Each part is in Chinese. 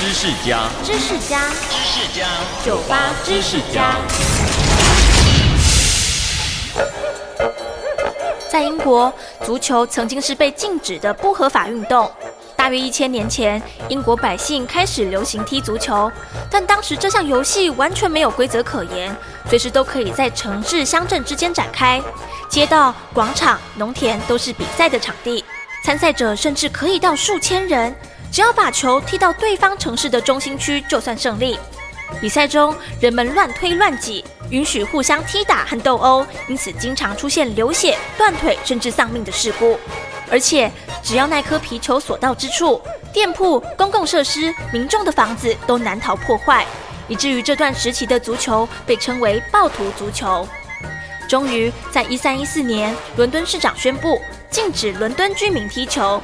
知识家，知识家，知识家，酒吧知识家。在英国，足球曾经是被禁止的不合法运动。大约一千年前，英国百姓开始流行踢足球，但当时这项游戏完全没有规则可言，随时都可以在城市、乡镇之间展开，街道、广场、农田都是比赛的场地，参赛者甚至可以到数千人，只要把球踢到对方城市的中心区，就算胜利。比赛中，人们乱推乱挤，允许互相踢打和斗殴，因此经常出现流血、断腿甚至丧命的事故。而且，只要那颗皮球所到之处，店铺、公共设施、民众的房子都难逃破坏，以至于这段时期的足球被称为“暴徒足球”。终于，在一三一四年，伦敦市长宣布禁止伦敦居民踢球。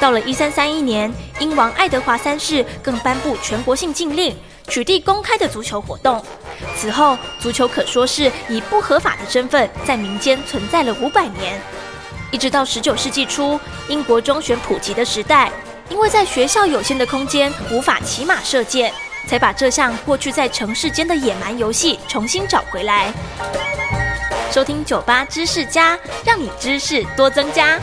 到了一三三一年，英王爱德华三世更颁布全国性禁令，取缔公开的足球活动。此后，足球可说是以不合法的身份在民间存在了五百年。一直到十九世纪初，英国中选普及的时代，因为在学校有限的空间无法骑马射箭，才把这项过去在城市间的野蛮游戏重新找回来。收听酒吧知识家，让你知识多增加。